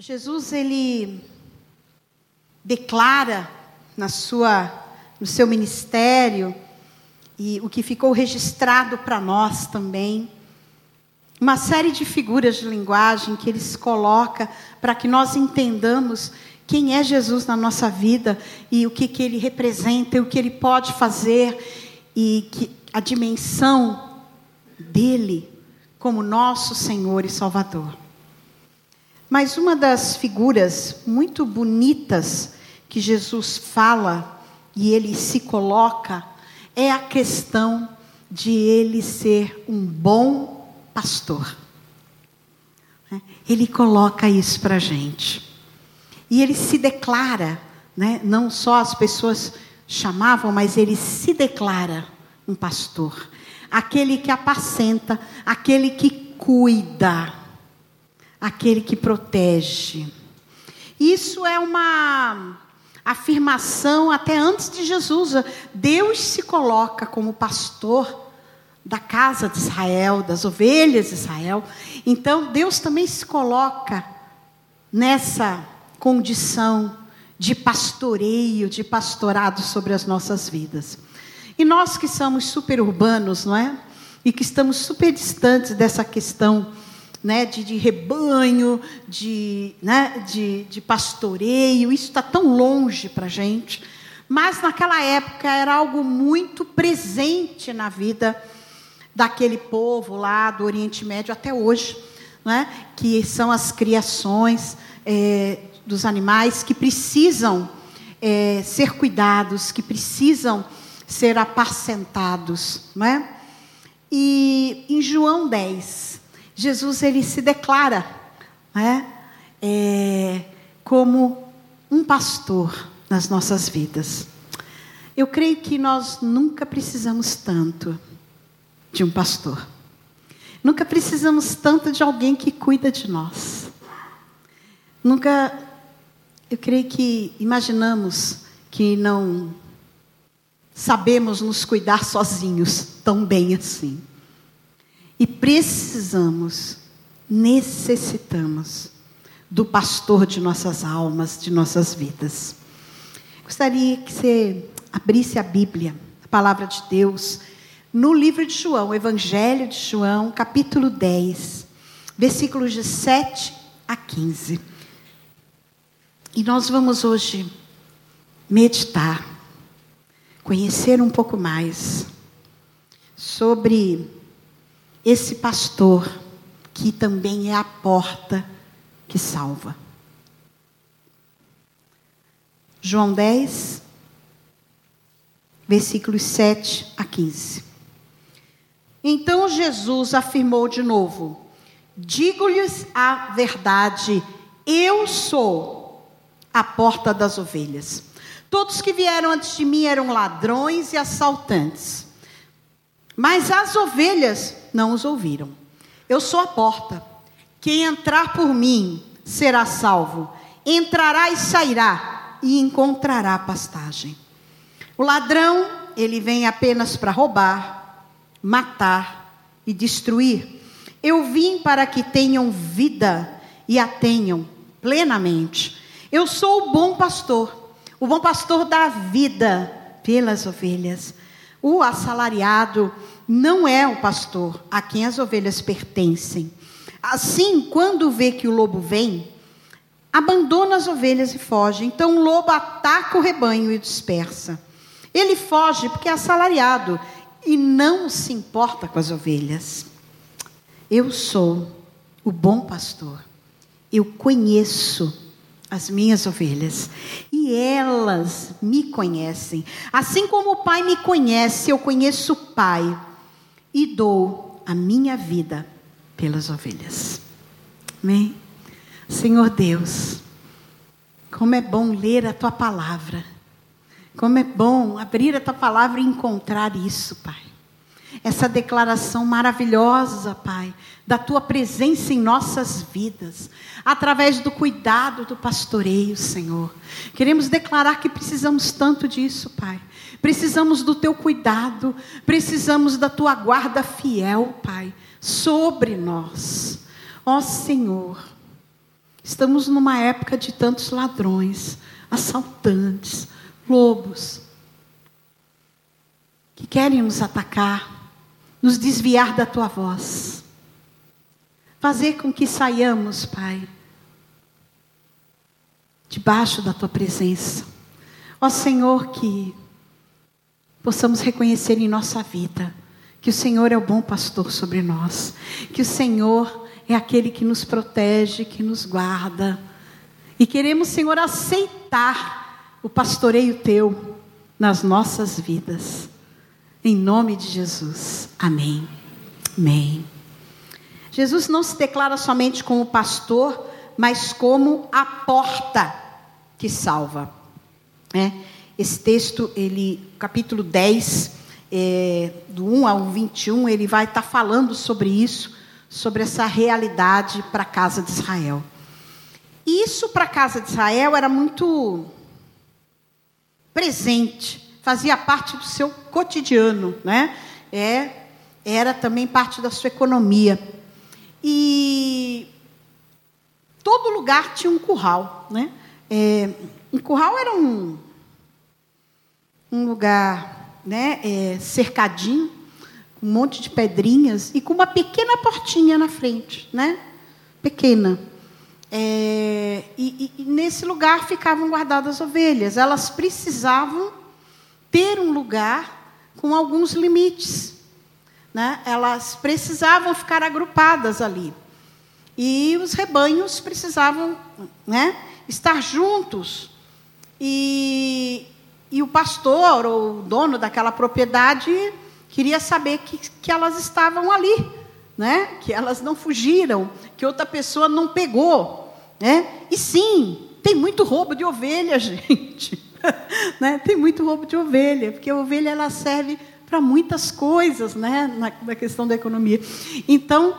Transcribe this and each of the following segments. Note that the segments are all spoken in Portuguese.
Jesus ele declara na sua no seu ministério e o que ficou registrado para nós também uma série de figuras de linguagem que ele se coloca para que nós entendamos quem é Jesus na nossa vida e o que, que ele representa e o que ele pode fazer e que a dimensão dele como nosso Senhor e Salvador. Mas uma das figuras muito bonitas que Jesus fala e ele se coloca é a questão de ele ser um bom pastor. Ele coloca isso para a gente. E ele se declara, né? não só as pessoas chamavam, mas ele se declara um pastor. Aquele que apacenta, aquele que cuida aquele que protege. Isso é uma afirmação até antes de Jesus. Deus se coloca como pastor da casa de Israel, das ovelhas de Israel. Então, Deus também se coloca nessa condição de pastoreio, de pastorado sobre as nossas vidas. E nós que somos super urbanos, não é? E que estamos super distantes dessa questão né, de, de rebanho, de, né, de, de pastoreio, isso está tão longe para a gente. Mas naquela época era algo muito presente na vida daquele povo lá do Oriente Médio até hoje, né, que são as criações é, dos animais que precisam é, ser cuidados, que precisam ser apacentados. Não é? E em João 10, Jesus ele se declara né, é, como um pastor nas nossas vidas. Eu creio que nós nunca precisamos tanto de um pastor. Nunca precisamos tanto de alguém que cuida de nós. Nunca, eu creio que imaginamos que não sabemos nos cuidar sozinhos tão bem assim. E precisamos, necessitamos do pastor de nossas almas, de nossas vidas. Gostaria que você abrisse a Bíblia, a palavra de Deus, no livro de João, Evangelho de João, capítulo 10, versículos de 7 a 15. E nós vamos hoje meditar, conhecer um pouco mais sobre esse pastor que também é a porta que salva. João 10, versículos 7 a 15. Então Jesus afirmou de novo: Digo-lhes a verdade, eu sou a porta das ovelhas. Todos que vieram antes de mim eram ladrões e assaltantes. Mas as ovelhas não os ouviram. Eu sou a porta. Quem entrar por mim será salvo. Entrará e sairá e encontrará pastagem. O ladrão, ele vem apenas para roubar, matar e destruir. Eu vim para que tenham vida e a tenham plenamente. Eu sou o bom pastor. O bom pastor dá vida pelas ovelhas. O assalariado não é o pastor a quem as ovelhas pertencem. Assim, quando vê que o lobo vem, abandona as ovelhas e foge. Então o lobo ataca o rebanho e dispersa. Ele foge porque é assalariado e não se importa com as ovelhas. Eu sou o bom pastor. Eu conheço as minhas ovelhas e elas me conhecem. Assim como o Pai me conhece, eu conheço o Pai e dou a minha vida pelas ovelhas. Amém? Senhor Deus, como é bom ler a tua palavra. Como é bom abrir a tua palavra e encontrar isso, Pai. Essa declaração maravilhosa, Pai, da tua presença em nossas vidas, através do cuidado do pastoreio, Senhor. Queremos declarar que precisamos tanto disso, Pai. Precisamos do teu cuidado, precisamos da tua guarda fiel, Pai, sobre nós. Ó Senhor, Estamos numa época de tantos ladrões, assaltantes, lobos, que querem nos atacar, nos desviar da tua voz. Fazer com que saiamos, Pai, debaixo da tua presença. Ó Senhor, que possamos reconhecer em nossa vida que o Senhor é o bom pastor sobre nós, que o Senhor é aquele que nos protege, que nos guarda. E queremos, Senhor, aceitar o pastoreio teu nas nossas vidas. Em nome de Jesus. Amém. Amém. Jesus não se declara somente como pastor, mas como a porta que salva. É, esse texto, ele, capítulo 10, é, do 1 ao 21, ele vai estar tá falando sobre isso, sobre essa realidade para a casa de Israel. Isso para a casa de Israel era muito presente, fazia parte do seu cotidiano, né? É, era também parte da sua economia. E todo lugar tinha um curral, né? É, um curral era um, um lugar né, é, cercadinho, com um monte de pedrinhas e com uma pequena portinha na frente, né? Pequena. É, e, e, nesse lugar ficavam guardadas as ovelhas. Elas precisavam ter um lugar com alguns limites. Né? Elas precisavam ficar agrupadas ali. E os rebanhos precisavam né, estar juntos. E, e o pastor, ou o dono daquela propriedade, queria saber que, que elas estavam ali, né? que elas não fugiram, que outra pessoa não pegou. Né? E sim, tem muito roubo de ovelha, gente. né? Tem muito roubo de ovelha, porque a ovelha ela serve para muitas coisas né? na, na questão da economia. Então,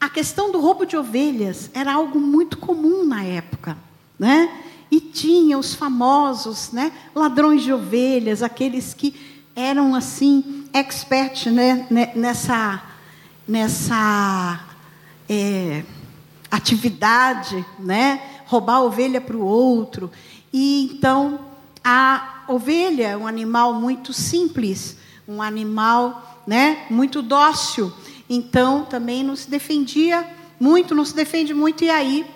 a questão do roubo de ovelhas era algo muito comum na época. Né? E tinha os famosos né, ladrões de ovelhas, aqueles que eram assim expert né, nessa, nessa é, atividade, né, roubar ovelha para o outro. E então a ovelha é um animal muito simples, um animal né, muito dócil. Então também não se defendia muito, não se defende muito, e aí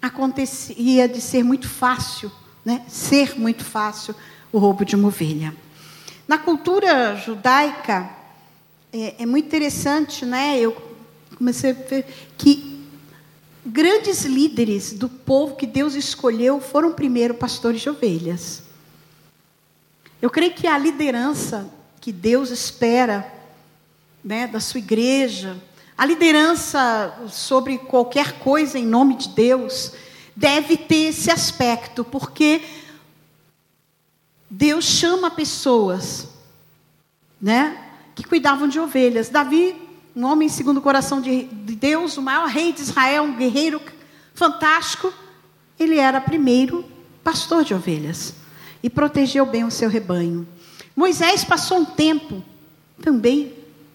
acontecia de ser muito fácil, né, ser muito fácil o roubo de uma ovelha. Na cultura judaica, é, é muito interessante, né? Eu comecei a ver que grandes líderes do povo que Deus escolheu foram primeiro pastores de ovelhas. Eu creio que a liderança que Deus espera né, da sua igreja, a liderança sobre qualquer coisa em nome de Deus, deve ter esse aspecto, porque Deus chama pessoas, né, que cuidavam de ovelhas. Davi, um homem segundo o coração de, de Deus, o maior rei de Israel, um guerreiro fantástico, ele era primeiro pastor de ovelhas e protegeu bem o seu rebanho. Moisés passou um tempo também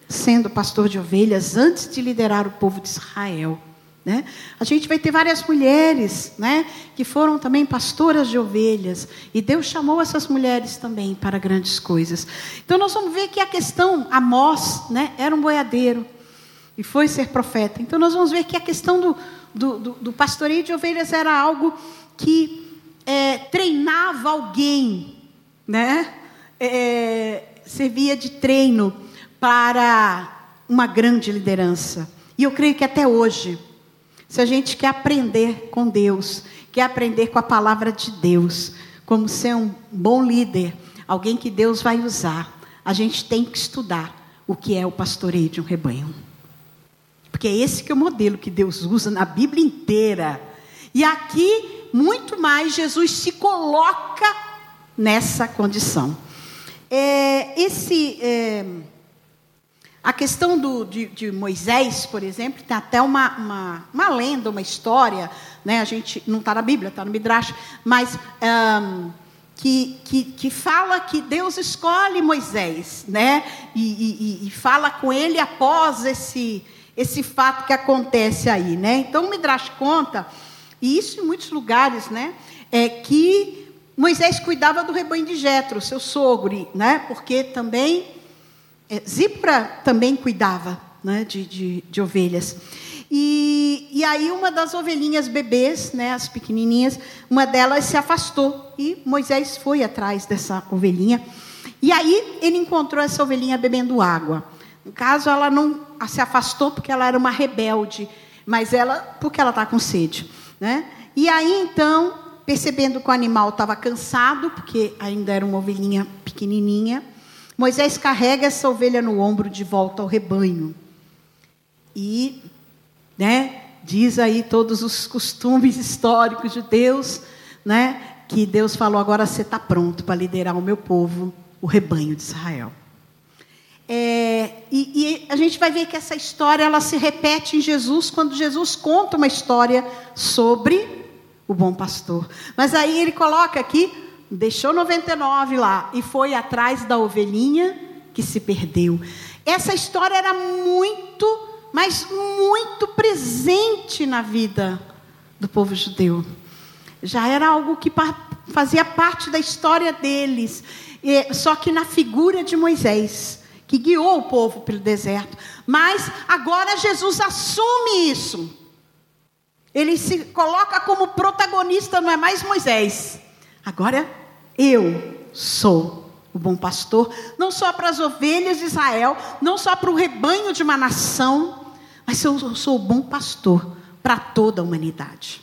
sendo pastor de ovelhas antes de liderar o povo de Israel. Né? A gente vai ter várias mulheres né, que foram também pastoras de ovelhas, e Deus chamou essas mulheres também para grandes coisas. Então, nós vamos ver que a questão, Amós né, era um boiadeiro e foi ser profeta. Então, nós vamos ver que a questão do, do, do, do pastoreio de ovelhas era algo que é, treinava alguém, né? É, servia de treino para uma grande liderança. E eu creio que até hoje se a gente quer aprender com Deus, quer aprender com a palavra de Deus, como ser um bom líder, alguém que Deus vai usar, a gente tem que estudar o que é o pastoreio de um rebanho. Porque é esse que é o modelo que Deus usa na Bíblia inteira. E aqui, muito mais, Jesus se coloca nessa condição. É, esse. É, a questão do, de, de, Moisés, por exemplo, tem até uma, uma, uma lenda, uma história, né? a gente não está na Bíblia, está no Midrash, mas um, que, que, que, fala que Deus escolhe Moisés, né? E, e, e, fala com ele após esse, esse fato que acontece aí. Né? Então o Midrash conta E isso em muitos lugares, né? É que Moisés cuidava do rebanho de Jetro, seu sogro, né? Porque também Zipra também cuidava, né? De, de, de ovelhas. E, e, aí uma das ovelhinhas bebês, né, as pequenininhas, uma delas se afastou e Moisés foi atrás dessa ovelhinha. E aí ele encontrou essa ovelhinha bebendo água. No caso, ela não se afastou porque ela era uma rebelde, mas ela porque ela está com sede, né? E aí então, percebendo que o animal estava cansado, porque ainda era uma ovelhinha pequenininha, Moisés carrega essa ovelha no ombro de volta ao rebanho. E né? Diz aí todos os costumes históricos de Deus, né? Que Deus falou agora você está pronto para liderar o meu povo, o rebanho de Israel. É, e, e, a gente vai ver que essa história ela se repete em Jesus quando Jesus conta uma história sobre o bom pastor. Mas aí ele coloca aqui, deixou 99 lá e foi atrás da ovelhinha que se perdeu. Essa história era muito mas muito presente na vida do povo judeu. Já era algo que fazia parte da história deles, só que na figura de Moisés, que guiou o povo pelo deserto. Mas agora Jesus assume isso. Ele se coloca como protagonista, não é mais Moisés. Agora eu sou o bom pastor, não só para as ovelhas de Israel, não só para o rebanho de uma nação, mas eu sou o bom pastor para toda a humanidade.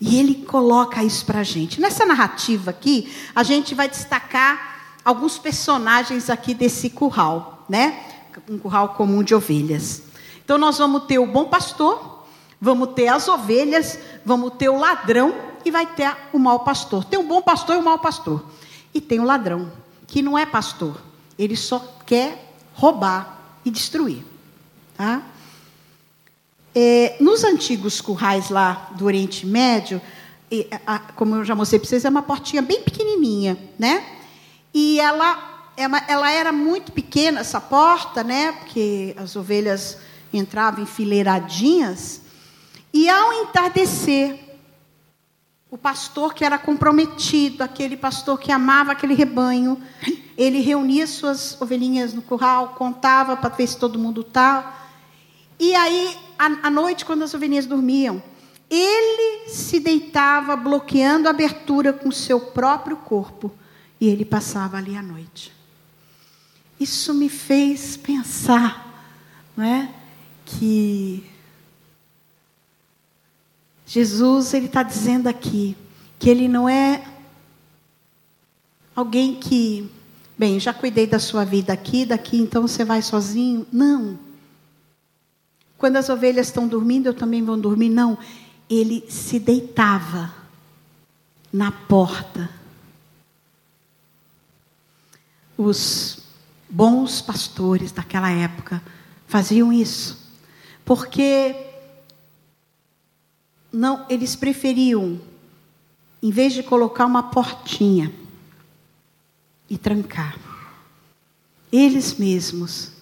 E ele coloca isso para a gente. Nessa narrativa aqui, a gente vai destacar alguns personagens aqui desse curral, né? Um curral comum de ovelhas. Então nós vamos ter o bom pastor, vamos ter as ovelhas, vamos ter o ladrão e vai ter o mau pastor. Tem o bom pastor e o mau pastor. E tem o ladrão, que não é pastor. Ele só quer roubar e destruir. Tá? É, nos antigos currais lá do Oriente Médio, e, a, como eu já mostrei para vocês, é uma portinha bem pequenininha, né? E ela, é ela era muito pequena, essa porta, né? Porque as ovelhas entravam enfileiradinhas. E ao entardecer, o pastor que era comprometido, aquele pastor que amava aquele rebanho, ele reunia suas ovelhinhas no curral, contava para ver se todo mundo estava. E aí à noite, quando as ovelhinhas dormiam, ele se deitava bloqueando a abertura com seu próprio corpo e ele passava ali à noite. Isso me fez pensar, não é, que Jesus ele está dizendo aqui que ele não é alguém que, bem, já cuidei da sua vida aqui, daqui então você vai sozinho. Não. Quando as ovelhas estão dormindo, eu também vou dormir. Não, ele se deitava na porta. Os bons pastores daquela época faziam isso, porque não, eles preferiam, em vez de colocar uma portinha e trancar, eles mesmos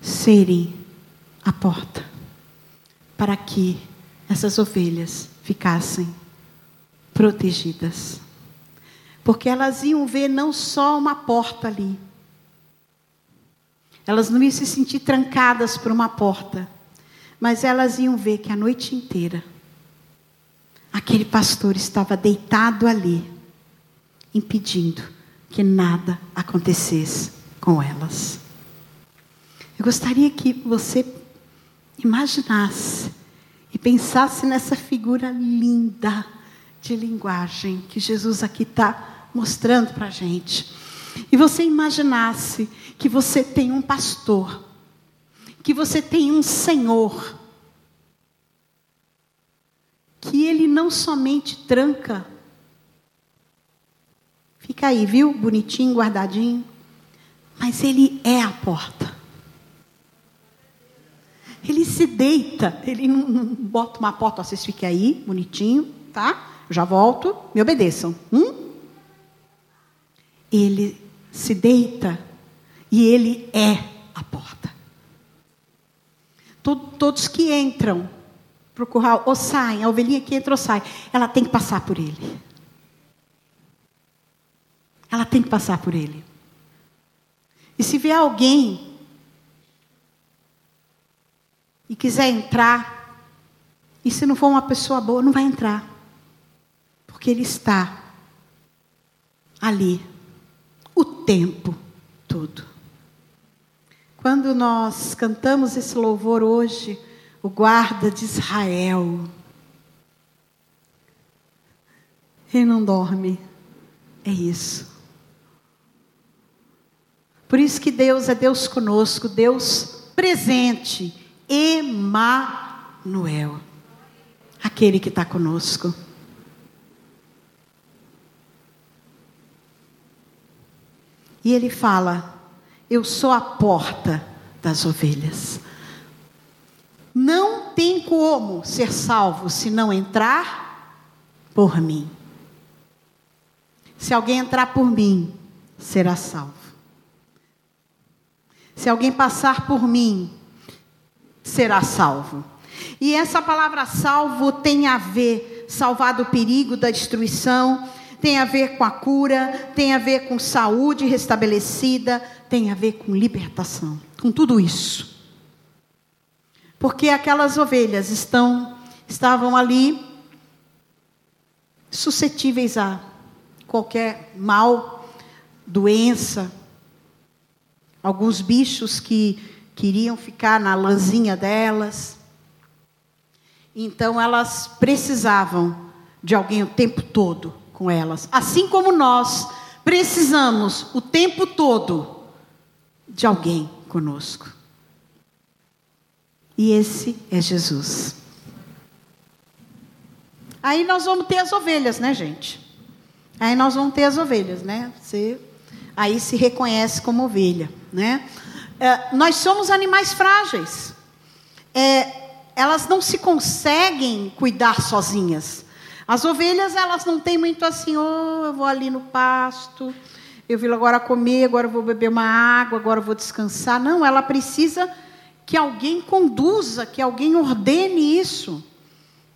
serem a porta para que essas ovelhas ficassem protegidas. Porque elas iam ver não só uma porta ali, elas não iam se sentir trancadas por uma porta, mas elas iam ver que a noite inteira aquele pastor estava deitado ali, impedindo que nada acontecesse com elas. Eu gostaria que você imaginasse e pensasse nessa figura linda de linguagem que Jesus aqui está mostrando para a gente. E você imaginasse que você tem um pastor, que você tem um Senhor, que ele não somente tranca, fica aí, viu? Bonitinho, guardadinho, mas ele é a porta. Ele se deita, ele não, não bota uma porta, vocês fiquem aí, bonitinho, tá? Já volto, me obedeçam. Hum? Ele se deita e ele é a porta. Todos que entram para o curral, ou saem, a ovelhinha que entra ou sai, ela tem que passar por ele. Ela tem que passar por ele. E se vier alguém e quiser entrar, e se não for uma pessoa boa, não vai entrar. Porque ele está ali o tempo todo. Quando nós cantamos esse louvor hoje, o guarda de Israel, ele não dorme. É isso. Por isso que Deus é Deus conosco, Deus presente, Emanuel, aquele que está conosco. E ele fala: Eu sou a porta das ovelhas. Não tem como ser salvo se não entrar por mim. Se alguém entrar por mim, será salvo. Se alguém passar por mim, será salvo. E essa palavra salvo tem a ver salvar do perigo da destruição, tem a ver com a cura, tem a ver com saúde restabelecida, tem a ver com libertação, com tudo isso. Porque aquelas ovelhas estão estavam ali suscetíveis a qualquer mal, doença, alguns bichos que queriam ficar na lãzinha delas. Então elas precisavam de alguém o tempo todo com elas, assim como nós precisamos o tempo todo de alguém conosco. E esse é Jesus. Aí nós vamos ter as ovelhas, né, gente? Aí nós vamos ter as ovelhas, né? Você aí se reconhece como ovelha, né? É, nós somos animais frágeis. É, elas não se conseguem cuidar sozinhas. As ovelhas, elas não têm muito assim, oh, eu vou ali no pasto, eu vim agora comer, agora vou beber uma água, agora vou descansar. Não, ela precisa que alguém conduza, que alguém ordene isso.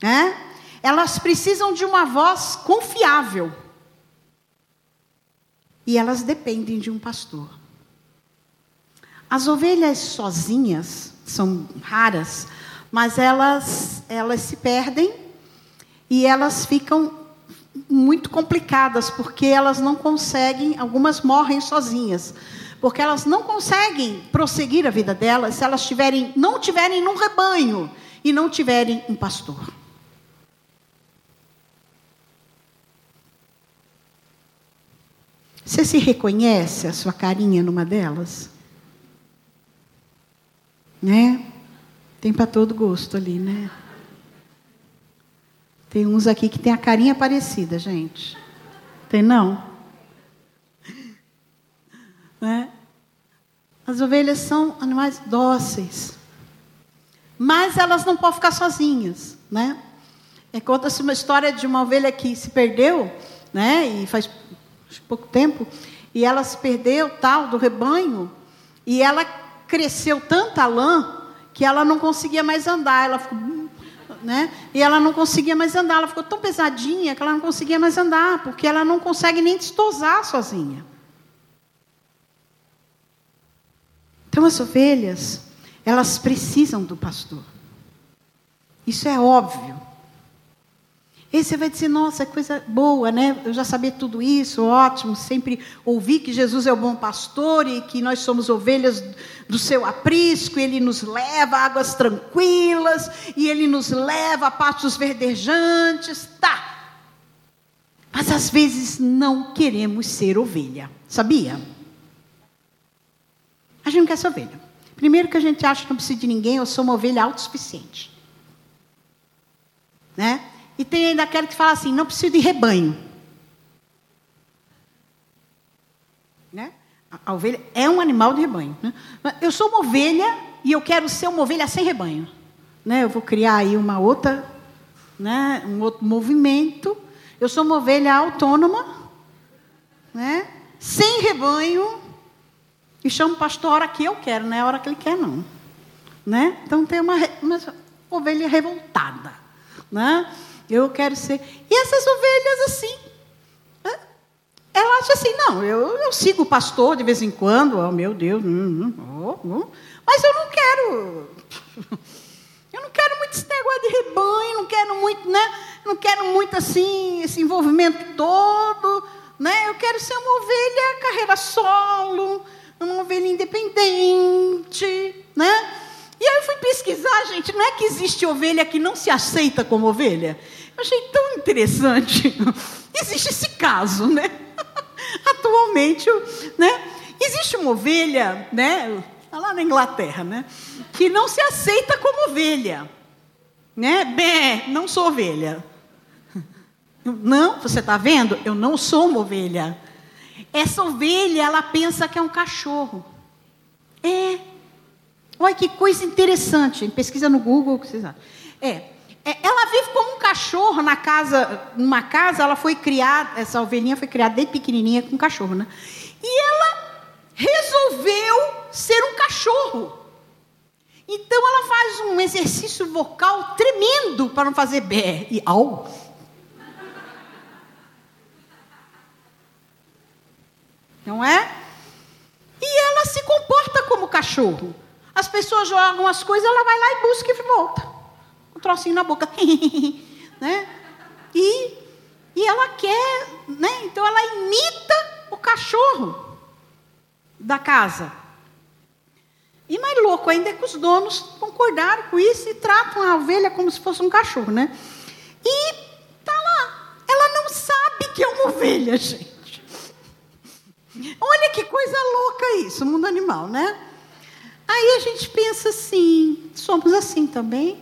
Né? Elas precisam de uma voz confiável. E elas dependem de um pastor. As ovelhas sozinhas são raras, mas elas, elas se perdem e elas ficam muito complicadas, porque elas não conseguem, algumas morrem sozinhas, porque elas não conseguem prosseguir a vida delas se elas tiverem, não tiverem num rebanho e não tiverem um pastor. Você se reconhece a sua carinha numa delas? Né? Tem para todo gosto ali, né? Tem uns aqui que tem a carinha parecida, gente. Tem não? Né? As ovelhas são animais dóceis. Mas elas não podem ficar sozinhas, né? É, Conta-se uma história de uma ovelha que se perdeu, né? E faz pouco tempo, e ela se perdeu tal do rebanho, e ela cresceu tanta lã que ela não conseguia mais andar. Ela ficou, né? E ela não conseguia mais andar. Ela ficou tão pesadinha que ela não conseguia mais andar, porque ela não consegue nem destosar sozinha. Então as ovelhas, elas precisam do pastor. Isso é óbvio. E você vai dizer, nossa, coisa boa, né? Eu já sabia tudo isso, ótimo. Sempre ouvi que Jesus é o bom pastor e que nós somos ovelhas do seu aprisco, ele nos leva a águas tranquilas, e ele nos leva a pastos verdejantes. Tá. Mas às vezes não queremos ser ovelha, sabia? A gente não quer ser ovelha. Primeiro que a gente acha que não precisa de ninguém, eu sou uma ovelha autossuficiente. Né? E tem ainda aquele que fala assim: não preciso de rebanho. Né? A, a ovelha é um animal de rebanho. Né? Eu sou uma ovelha e eu quero ser uma ovelha sem rebanho. Né? Eu vou criar aí uma outra, né? um outro movimento. Eu sou uma ovelha autônoma, né? sem rebanho, e chamo o pastor a hora que eu quero, não é a hora que ele quer, não. Né? Então tem uma, uma ovelha revoltada. Né? Eu quero ser. E essas ovelhas assim. Ela acha assim, não, eu, eu sigo o pastor de vez em quando, oh meu Deus, hum, hum, oh, mas eu não quero. Eu não quero muito esse negócio de rebanho, não quero muito, né? Não quero muito assim, esse envolvimento todo. Né? Eu quero ser uma ovelha carreira solo, uma ovelha independente. Né? E aí eu fui pesquisar, gente, não é que existe ovelha que não se aceita como ovelha? Eu achei tão interessante. Existe esse caso, né? Atualmente, né? Existe uma ovelha, né? Tá lá na Inglaterra, né? Que não se aceita como ovelha. Né? Bem, não sou ovelha. Não, você está vendo? Eu não sou uma ovelha. Essa ovelha, ela pensa que é um cachorro. É. Olha que coisa interessante. Pesquisa no Google. É, é. Ela vive como um cachorro na casa, numa casa, ela foi criada, essa ovelhinha foi criada desde pequenininha com um cachorro, né? E ela resolveu ser um cachorro. Então ela faz um exercício vocal tremendo para não fazer bé e au. Não é? E ela se comporta como cachorro. As pessoas jogam as coisas, ela vai lá e busca e volta. Um trocinho na boca. né? E, e ela quer, né? Então ela imita o cachorro da casa. E mais louco ainda é que os donos concordaram com isso e tratam a ovelha como se fosse um cachorro, né? E tá lá. Ela não sabe que é uma ovelha, gente. Olha que coisa louca isso, mundo animal, né? Aí a gente pensa assim, somos assim também.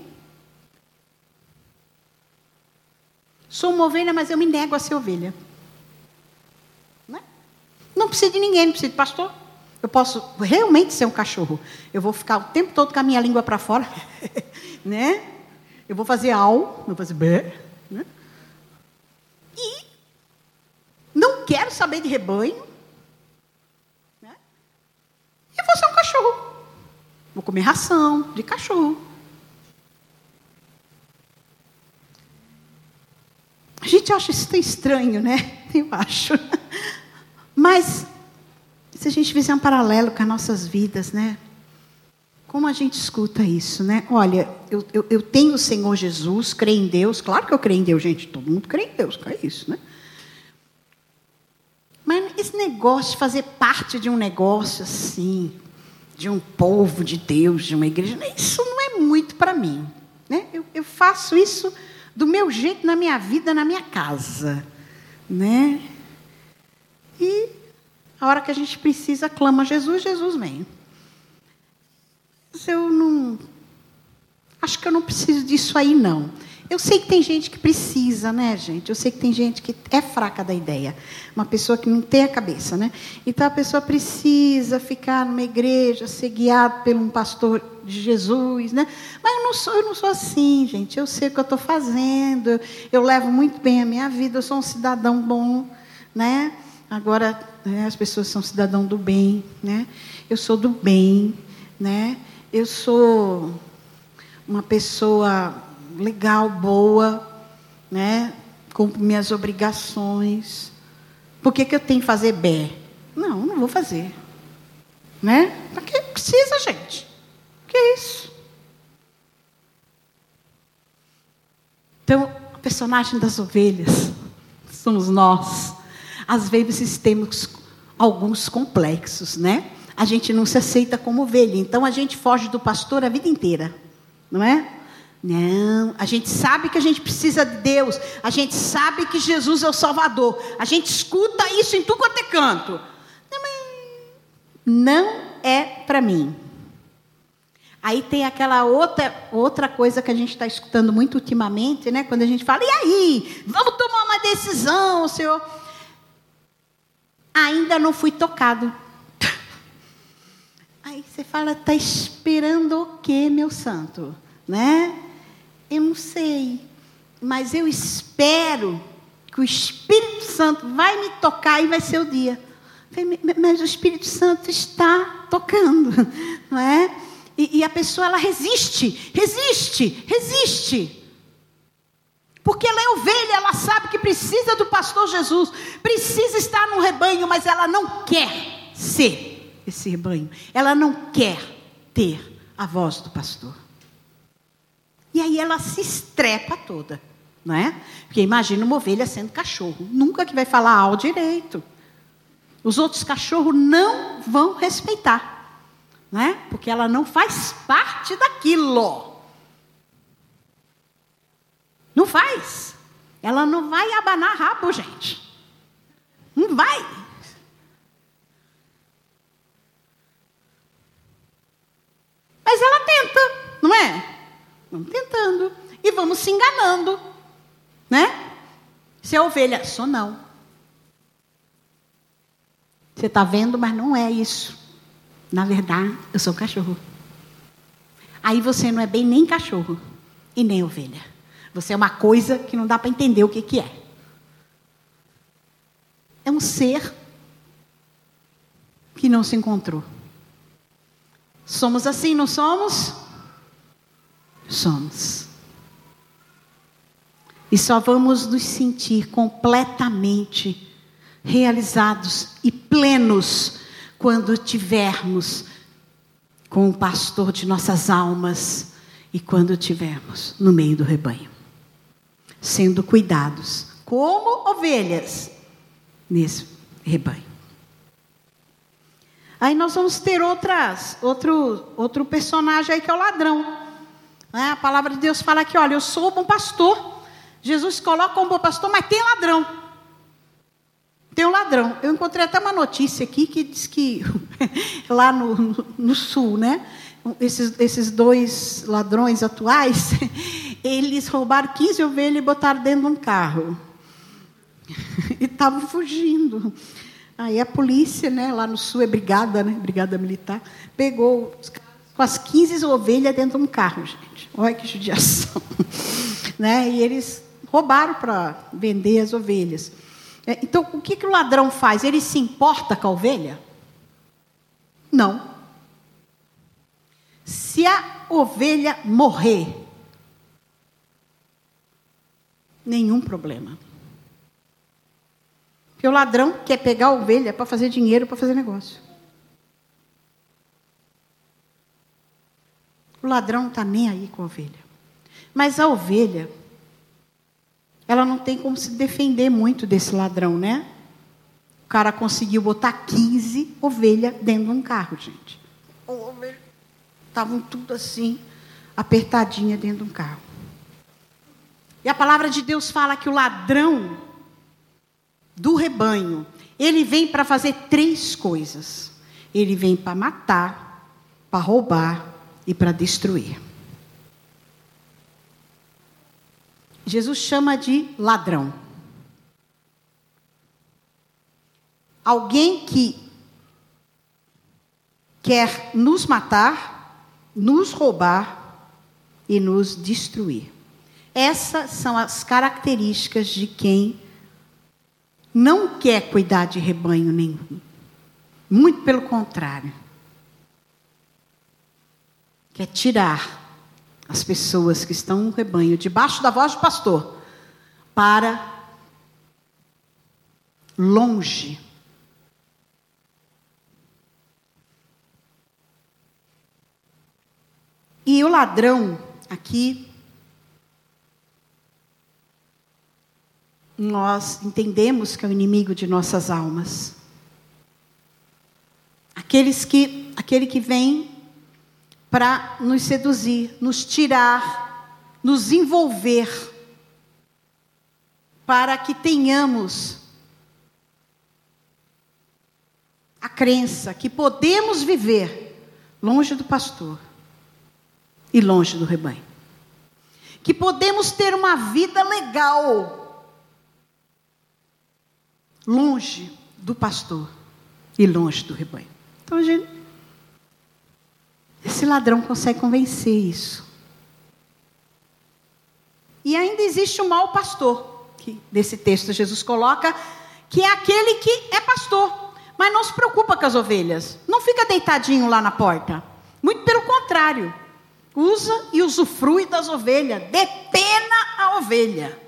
Sou uma ovelha, mas eu me nego a ser ovelha. Não, é? não precisa de ninguém, não precisa de pastor. Eu posso realmente ser um cachorro. Eu vou ficar o tempo todo com a minha língua para fora, né? Eu vou fazer au, vou fazer bé, né? E não quero saber de rebanho. E vou ser um cachorro. Vou comer ração de cachorro. A gente acha isso tão estranho, né? Eu acho. Mas, se a gente fizer um paralelo com as nossas vidas, né? Como a gente escuta isso, né? Olha, eu, eu, eu, tenho o Senhor Jesus, creio em Deus. Claro que eu creio em Deus, gente. Todo mundo crê em Deus, é isso, né? Mas esse negócio de fazer parte de um negócio assim, de um povo de Deus, de uma igreja, isso não é muito para mim. Né? Eu, eu, faço isso do meu jeito na minha vida, na minha casa. Né? E a hora que a gente precisa, clama Jesus, Jesus vem. Mas eu não. Acho que eu não preciso disso aí, não. Eu sei que tem gente que precisa, né, gente? Eu sei que tem gente que é fraca da ideia. Uma pessoa que não tem a cabeça, né? Então a pessoa precisa ficar numa igreja, ser guiado por um pastor de Jesus, né? Mas eu não sou, eu não sou assim, gente. Eu sei o que eu estou fazendo. Eu, eu levo muito bem a minha vida. Eu sou um cidadão bom, né? Agora né, as pessoas são cidadão do bem, né? Eu sou do bem, né? Eu sou uma pessoa legal, boa, né? cumpro minhas obrigações. Por que, que eu tenho que fazer bé? Não, não vou fazer. Né? Para que precisa, gente? Que é isso? Então, o personagem das ovelhas somos nós. Às vezes temos alguns complexos, né? A gente não se aceita como ovelha, então a gente foge do pastor a vida inteira, não é? Não, a gente sabe que a gente precisa de Deus, a gente sabe que Jesus é o Salvador, a gente escuta isso em tudo quanto é canto. Não é para mim. Aí tem aquela outra, outra coisa que a gente está escutando muito ultimamente, né? Quando a gente fala, e aí, vamos tomar uma decisão, Senhor. Ainda não fui tocado. Aí você fala, está esperando o quê, meu santo? Né? Eu não sei, mas eu espero que o Espírito Santo vai me tocar e vai ser o dia. Mas o Espírito Santo está tocando, não é? E, e a pessoa ela resiste, resiste, resiste. Porque ela é ovelha, ela sabe que precisa do pastor Jesus, precisa estar no rebanho, mas ela não quer ser esse rebanho. Ela não quer ter a voz do pastor. E aí ela se estrepa toda, não é? Porque imagina uma ovelha sendo cachorro, nunca que vai falar ao direito. Os outros cachorros não vão respeitar né? Porque ela não faz parte daquilo. Não faz. Ela não vai abanar rabo, gente. Não vai. Mas ela tenta, não é? Vamos tentando. E vamos se enganando. Né? Se é ovelha, sou não. Você está vendo, mas não é isso. Na verdade, eu sou cachorro. Aí você não é bem nem cachorro e nem ovelha. Você é uma coisa que não dá para entender o que, que é. É um ser que não se encontrou. Somos assim, não somos? Somos. E só vamos nos sentir completamente realizados e plenos quando tivermos com o pastor de nossas almas e quando tivermos no meio do rebanho, sendo cuidados como ovelhas nesse rebanho. Aí nós vamos ter outras, outro, outro personagem aí que é o ladrão. É, a palavra de Deus fala que, olha, eu sou o bom pastor. Jesus coloca como bom pastor, mas tem ladrão. Tem um ladrão. Eu encontrei até uma notícia aqui que diz que lá no, no, no sul, né? Esses, esses dois ladrões atuais, eles roubaram 15 ovelhas e botaram dentro de um carro. e estavam fugindo. Aí a polícia, né, lá no sul é brigada, né, brigada militar, pegou com as 15 ovelhas dentro de um carro, gente. Olha que judiação. né? E eles roubaram para vender as ovelhas. É, então, o que, que o ladrão faz? Ele se importa com a ovelha? Não. Se a ovelha morrer, nenhum problema. Porque o ladrão quer pegar a ovelha para fazer dinheiro, para fazer negócio. O ladrão não está nem aí com a ovelha. Mas a ovelha, ela não tem como se defender muito desse ladrão, né? O cara conseguiu botar 15 ovelhas dentro de um carro, gente. Estavam tudo assim, apertadinha dentro de um carro. E a palavra de Deus fala que o ladrão do rebanho, ele vem para fazer três coisas. Ele vem para matar, para roubar e para destruir. Jesus chama de ladrão. Alguém que quer nos matar, nos roubar e nos destruir. Essas são as características de quem não quer cuidar de rebanho nenhum. Muito pelo contrário. Quer tirar as pessoas que estão no rebanho, debaixo da voz do pastor, para longe. E o ladrão, aqui, nós entendemos que é o inimigo de nossas almas. Aqueles que, aquele que vem para nos seduzir, nos tirar, nos envolver, para que tenhamos a crença que podemos viver longe do pastor e longe do rebanho. Que podemos ter uma vida legal longe do pastor e longe do rebanho. Então, a gente esse ladrão consegue convencer isso. E ainda existe o mau pastor, que nesse texto Jesus coloca, que é aquele que é pastor, mas não se preocupa com as ovelhas. Não fica deitadinho lá na porta. Muito pelo contrário. Usa e usufrui das ovelhas. Depena a ovelha.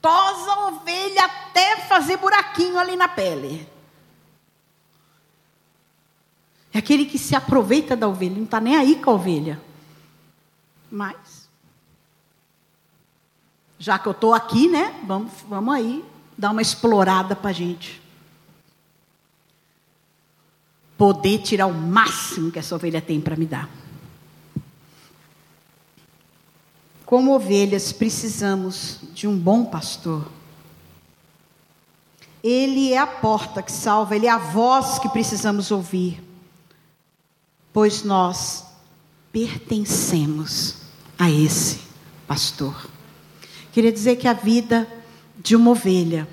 Tosa a ovelha até fazer buraquinho ali na pele. É aquele que se aproveita da ovelha, não está nem aí com a ovelha. Mas, já que eu estou aqui, né? Vamos, vamos aí dar uma explorada para a gente. Poder tirar o máximo que essa ovelha tem para me dar. Como ovelhas, precisamos de um bom pastor. Ele é a porta que salva, ele é a voz que precisamos ouvir pois nós pertencemos a esse pastor. Queria dizer que a vida de uma ovelha,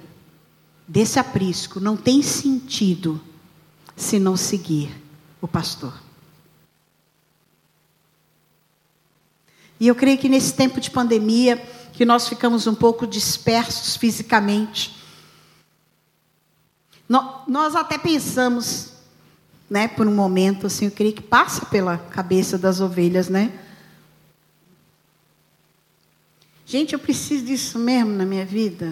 desse aprisco, não tem sentido se não seguir o pastor. E eu creio que nesse tempo de pandemia, que nós ficamos um pouco dispersos fisicamente, nós até pensamos, né, por um momento, assim, eu creio que passa pela cabeça das ovelhas, né? Gente, eu preciso disso mesmo na minha vida.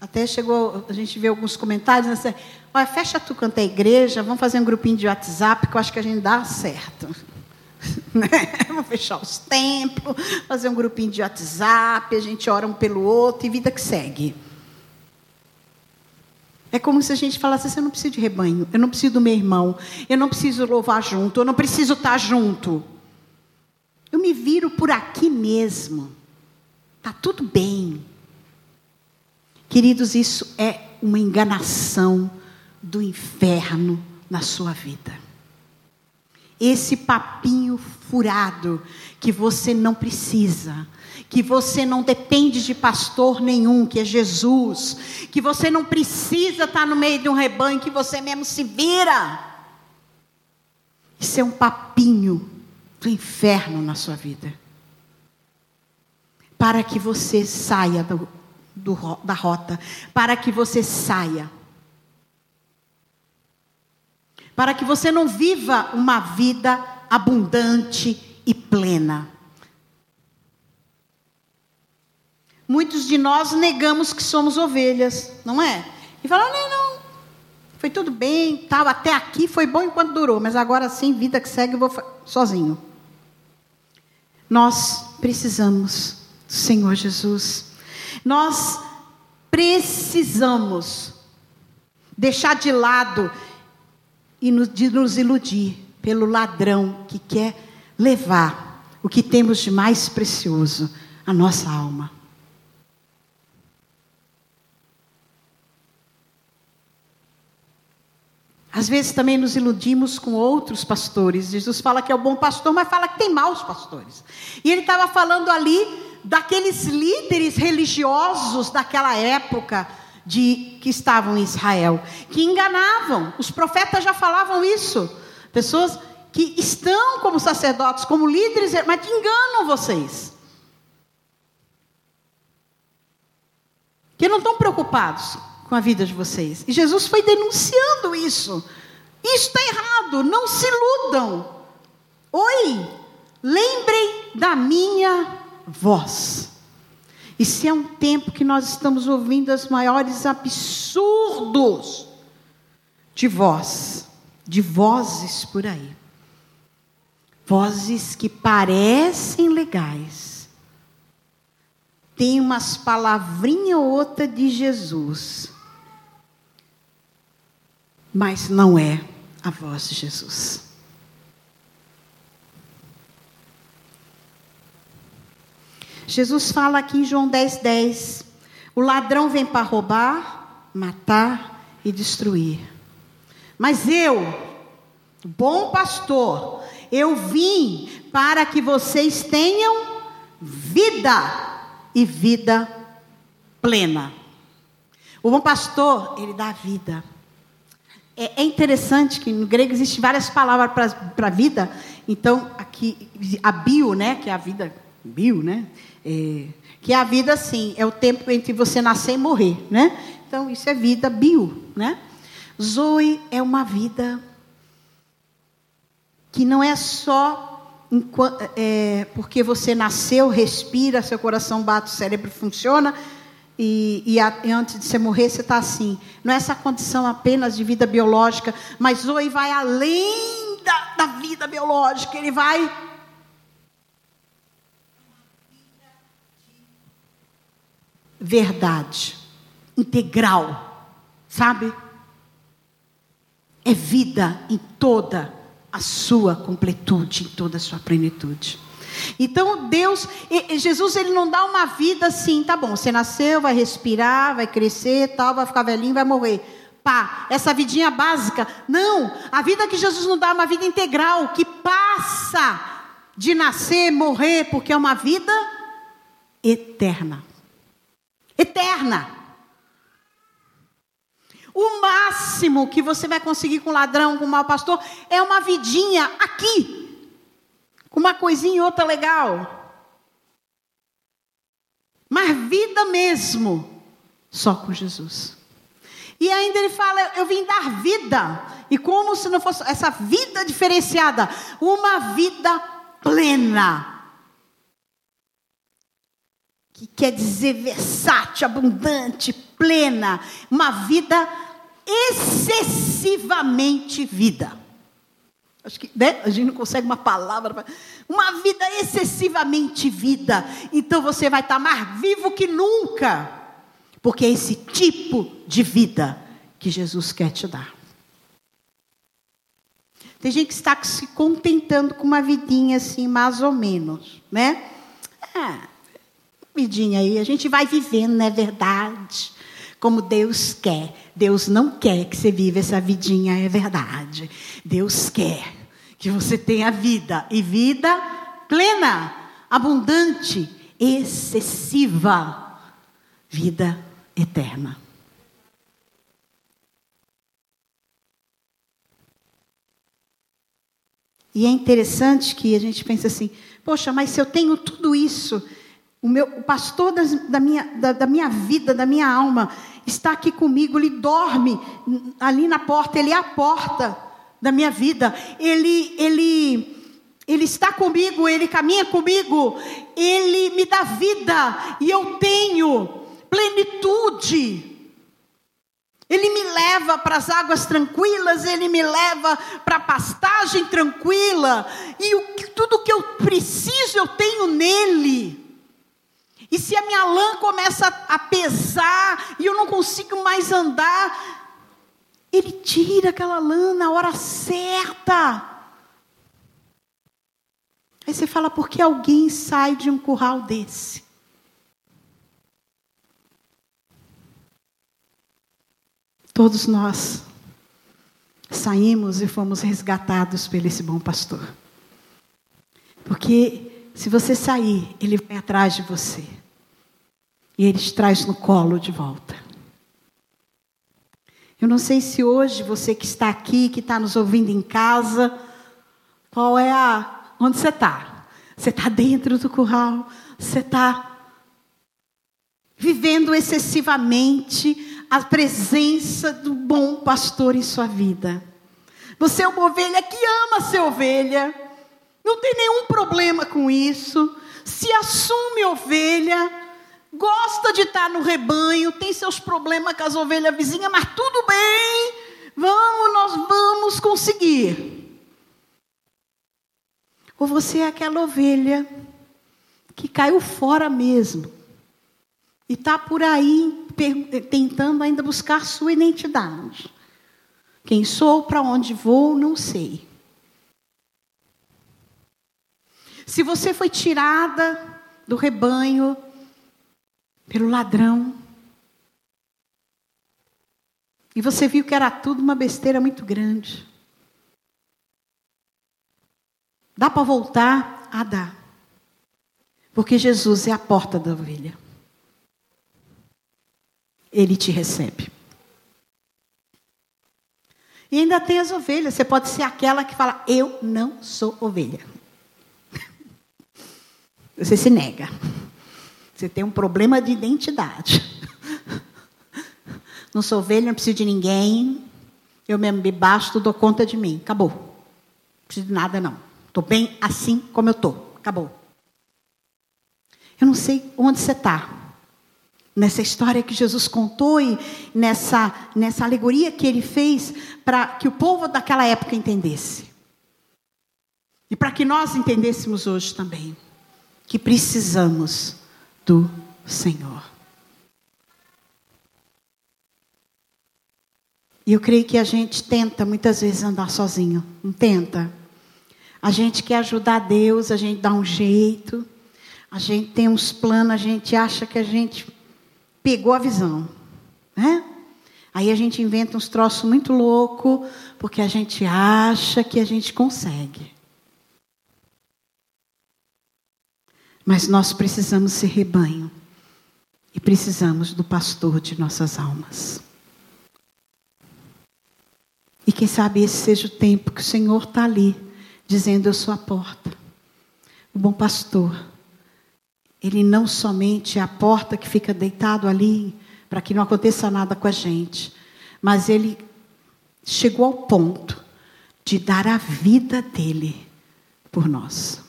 Até chegou, a gente vê alguns comentários, né? Olha, fecha tu quanto é igreja, vamos fazer um grupinho de WhatsApp que eu acho que a gente dá certo. Né? Vamos fechar os templos, fazer um grupinho de WhatsApp, a gente ora um pelo outro e vida que segue. É como se a gente falasse assim: eu não preciso de rebanho, eu não preciso do meu irmão, eu não preciso louvar junto, eu não preciso estar junto. Eu me viro por aqui mesmo. Está tudo bem. Queridos, isso é uma enganação do inferno na sua vida esse papinho furado que você não precisa, que você não depende de pastor nenhum, que é Jesus, que você não precisa estar no meio de um rebanho, que você mesmo se vira. Isso é um papinho do inferno na sua vida. Para que você saia do, do, da rota, para que você saia para que você não viva uma vida abundante e plena. Muitos de nós negamos que somos ovelhas, não é? E falam, não, não, foi tudo bem, tal, até aqui foi bom enquanto durou, mas agora sim, vida que segue, eu vou sozinho. Nós precisamos do Senhor Jesus. Nós precisamos deixar de lado e de nos iludir pelo ladrão que quer levar o que temos de mais precioso, a nossa alma. Às vezes também nos iludimos com outros pastores. Jesus fala que é o bom pastor, mas fala que tem maus pastores. E ele estava falando ali daqueles líderes religiosos daquela época, de que estavam em Israel, que enganavam. Os profetas já falavam isso. Pessoas que estão como sacerdotes, como líderes, mas que enganam vocês. Que não estão preocupados com a vida de vocês. E Jesus foi denunciando isso. Isso está errado, não se iludam. Oi, lembrem da minha voz. E se é um tempo que nós estamos ouvindo os maiores absurdos de voz, de vozes por aí. Vozes que parecem legais. Tem umas palavrinhas ou outra de Jesus. Mas não é a voz de Jesus. Jesus fala aqui em João 10, 10: o ladrão vem para roubar, matar e destruir. Mas eu, bom pastor, eu vim para que vocês tenham vida e vida plena. O bom pastor, ele dá vida. É, é interessante que no grego existem várias palavras para vida. Então, aqui, a bio, né, que é a vida bio, né? É, que a vida, assim, é o tempo entre você nascer e morrer, né? Então, isso é vida bio, né? Zoe é uma vida que não é só é, porque você nasceu, respira, seu coração bate, o cérebro funciona, e, e, a, e antes de você morrer, você está assim. Não é essa condição apenas de vida biológica, mas Zoe vai além da, da vida biológica, ele vai. Verdade, integral, sabe? É vida em toda a sua completude, em toda a sua plenitude. Então Deus, Jesus, ele não dá uma vida assim, tá bom, você nasceu, vai respirar, vai crescer, tal, vai ficar velhinho, vai morrer. Pá, essa vidinha básica. Não, a vida que Jesus nos dá é uma vida integral, que passa de nascer, morrer, porque é uma vida eterna. Eterna. O máximo que você vai conseguir com ladrão, com mau pastor, é uma vidinha aqui, com uma coisinha e outra legal. Mas vida mesmo, só com Jesus. E ainda ele fala: Eu vim dar vida. E como se não fosse essa vida diferenciada, uma vida plena. Que quer dizer versátil, abundante, plena. Uma vida excessivamente vida. Acho que né? a gente não consegue uma palavra. Uma vida excessivamente vida. Então você vai estar mais vivo que nunca. Porque é esse tipo de vida que Jesus quer te dar. Tem gente que está se contentando com uma vidinha assim, mais ou menos, né? Ah, vidinha aí, a gente vai vivendo, não é verdade? como Deus quer. Deus não quer que você viva essa vidinha, é verdade. Deus quer que você tenha vida e vida plena, abundante, excessiva, vida eterna. E é interessante que a gente pensa assim: poxa, mas se eu tenho tudo isso, o, meu, o pastor das, da, minha, da, da minha vida, da minha alma, está aqui comigo, ele dorme ali na porta, ele é a porta da minha vida, ele, ele, ele está comigo, ele caminha comigo, ele me dá vida e eu tenho plenitude. Ele me leva para as águas tranquilas, ele me leva para a pastagem tranquila, e o, tudo que eu preciso eu tenho nele. E se a minha lã começa a pesar e eu não consigo mais andar, ele tira aquela lã na hora certa. Aí você fala, por que alguém sai de um curral desse? Todos nós saímos e fomos resgatados pelo esse bom pastor. Porque se você sair, ele vai atrás de você. E ele te traz no colo de volta. Eu não sei se hoje você que está aqui, que está nos ouvindo em casa, qual é a. Onde você está? Você está dentro do curral? Você está vivendo excessivamente a presença do bom pastor em sua vida? Você é uma ovelha que ama ser ovelha não tem nenhum problema com isso, se assume ovelha, gosta de estar no rebanho, tem seus problemas com as ovelhas vizinhas, mas tudo bem, vamos, nós vamos conseguir. Ou você é aquela ovelha que caiu fora mesmo e está por aí tentando ainda buscar sua identidade. Quem sou, para onde vou, não sei. Se você foi tirada do rebanho pelo ladrão, e você viu que era tudo uma besteira muito grande. Dá para voltar? Ah, dá. Porque Jesus é a porta da ovelha. Ele te recebe. E ainda tem as ovelhas. Você pode ser aquela que fala: Eu não sou ovelha. Você se nega. Você tem um problema de identidade. Não sou ovelha, não preciso de ninguém. Eu mesmo me basto, dou conta de mim. Acabou. Não preciso de nada, não. Estou bem assim como eu estou. Acabou. Eu não sei onde você está. Nessa história que Jesus contou e nessa, nessa alegoria que ele fez para que o povo daquela época entendesse. E para que nós entendêssemos hoje também que precisamos do Senhor. E eu creio que a gente tenta muitas vezes andar sozinho, não tenta? A gente quer ajudar Deus, a gente dá um jeito, a gente tem uns planos, a gente acha que a gente pegou a visão, né? Aí a gente inventa uns troços muito loucos, porque a gente acha que a gente consegue. Mas nós precisamos ser rebanho e precisamos do pastor de nossas almas. E quem sabe esse seja o tempo que o Senhor está ali, dizendo: Eu sou a porta. O bom pastor, ele não somente é a porta que fica deitado ali para que não aconteça nada com a gente, mas ele chegou ao ponto de dar a vida dele por nós.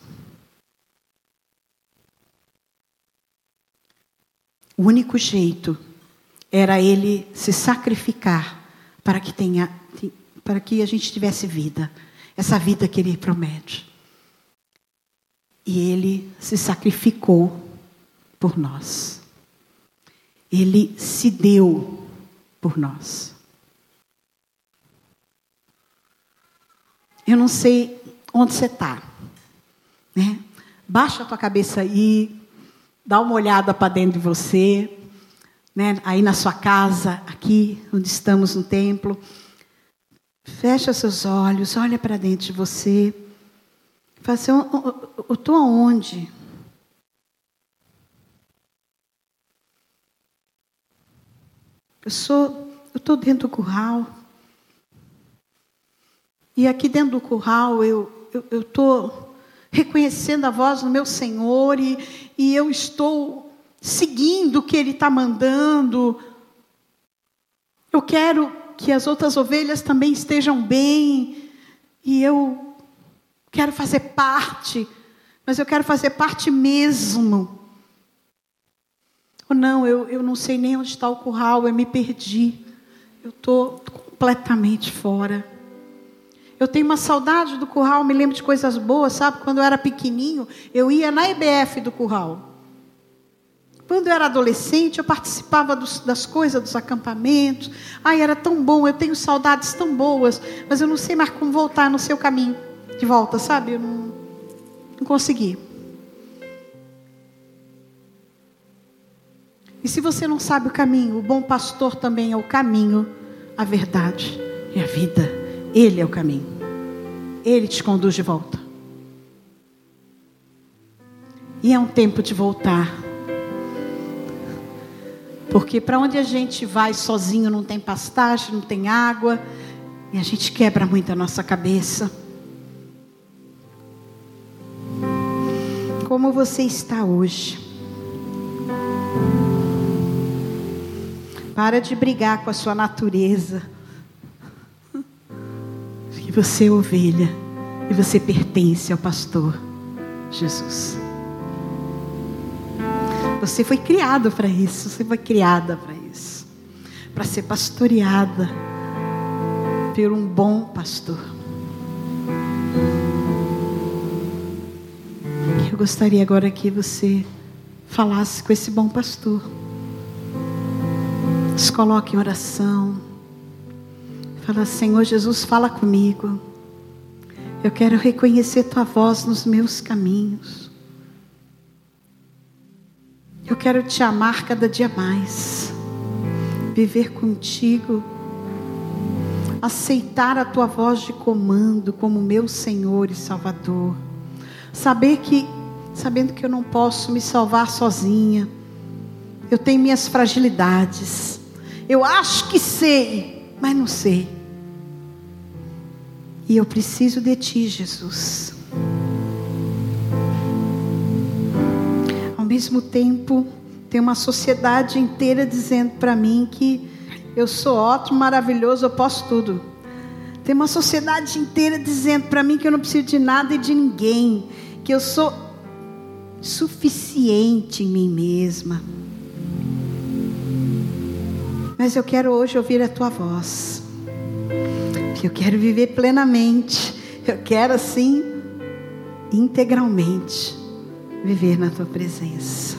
O único jeito era ele se sacrificar para que tenha para que a gente tivesse vida, essa vida que ele promete. E ele se sacrificou por nós. Ele se deu por nós. Eu não sei onde você está, né? Baixa a tua cabeça aí, dá uma olhada para dentro de você, né? Aí na sua casa, aqui onde estamos no templo. Fecha seus olhos, olha para dentro de você. Fala assim, eu estou aonde? Eu sou, eu estou dentro do curral. E aqui dentro do curral eu estou reconhecendo a voz do meu Senhor e, e eu estou seguindo o que Ele está mandando. Eu quero que as outras ovelhas também estejam bem, e eu quero fazer parte, mas eu quero fazer parte mesmo. Ou não, eu, eu não sei nem onde está o curral, eu me perdi, eu estou completamente fora. Eu tenho uma saudade do curral, me lembro de coisas boas, sabe? Quando eu era pequenininho, eu ia na EBF do curral. Quando eu era adolescente, eu participava dos, das coisas, dos acampamentos. Ai, era tão bom, eu tenho saudades tão boas, mas eu não sei mais como voltar no seu caminho de volta, sabe? Eu não, não consegui. E se você não sabe o caminho, o bom pastor também é o caminho, a verdade e a vida. Ele é o caminho. Ele te conduz de volta. E é um tempo de voltar porque para onde a gente vai sozinho não tem pastagem, não tem água, e a gente quebra muito a nossa cabeça. Como você está hoje? Para de brigar com a sua natureza. Você é ovelha e você pertence ao pastor Jesus. Você foi criado para isso, você foi criada para isso. Para ser pastoreada por um bom pastor. Eu gostaria agora que você falasse com esse bom pastor. Se coloque em oração. Fala, Senhor Jesus, fala comigo. Eu quero reconhecer tua voz nos meus caminhos. Eu quero te amar cada dia mais, viver contigo, aceitar a tua voz de comando como meu Senhor e Salvador. Saber que, sabendo que eu não posso me salvar sozinha, eu tenho minhas fragilidades. Eu acho que sei, mas não sei. E eu preciso de ti, Jesus. mesmo tempo, tem uma sociedade inteira dizendo para mim que eu sou ótimo, maravilhoso, eu posso tudo. Tem uma sociedade inteira dizendo para mim que eu não preciso de nada e de ninguém, que eu sou suficiente em mim mesma. Mas eu quero hoje ouvir a tua voz. Eu quero viver plenamente. Eu quero assim integralmente viver na tua presença.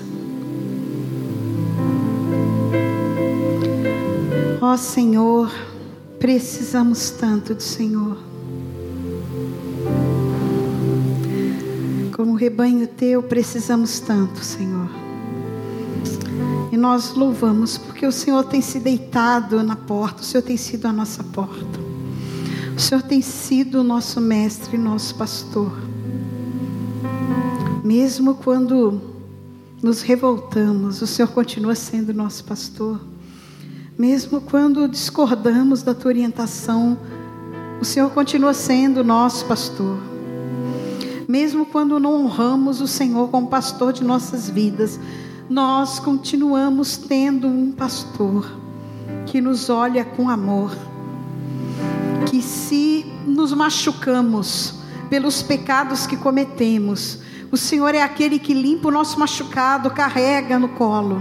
Ó oh, Senhor, precisamos tanto do Senhor. Como rebanho teu, precisamos tanto, Senhor. E nós louvamos porque o Senhor tem se deitado na porta, o Senhor tem sido a nossa porta. O Senhor tem sido nosso mestre, nosso pastor. Mesmo quando nos revoltamos, o Senhor continua sendo nosso pastor. Mesmo quando discordamos da tua orientação, o Senhor continua sendo nosso pastor. Mesmo quando não honramos o Senhor como pastor de nossas vidas, nós continuamos tendo um pastor que nos olha com amor. Que se nos machucamos pelos pecados que cometemos, o Senhor é aquele que limpa o nosso machucado, carrega no colo.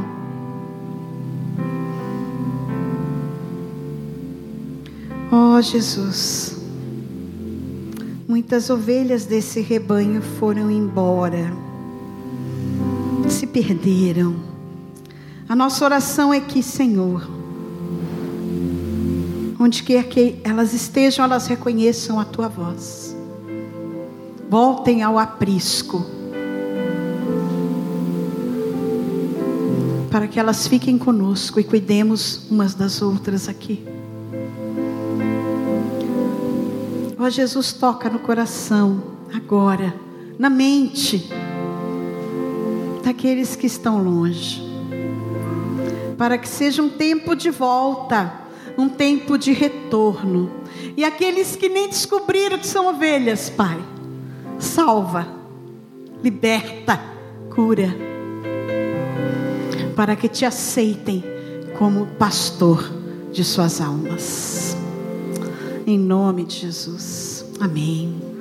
Oh Jesus, muitas ovelhas desse rebanho foram embora, se perderam. A nossa oração é que, Senhor, onde quer que elas estejam, elas reconheçam a tua voz. Voltem ao aprisco para que elas fiquem conosco e cuidemos umas das outras aqui. Ó Jesus, toca no coração, agora, na mente daqueles que estão longe, para que seja um tempo de volta, um tempo de retorno. E aqueles que nem descobriram que são ovelhas, Pai, salva, liberta, cura para que te aceitem como pastor de suas almas. Em nome de Jesus. Amém.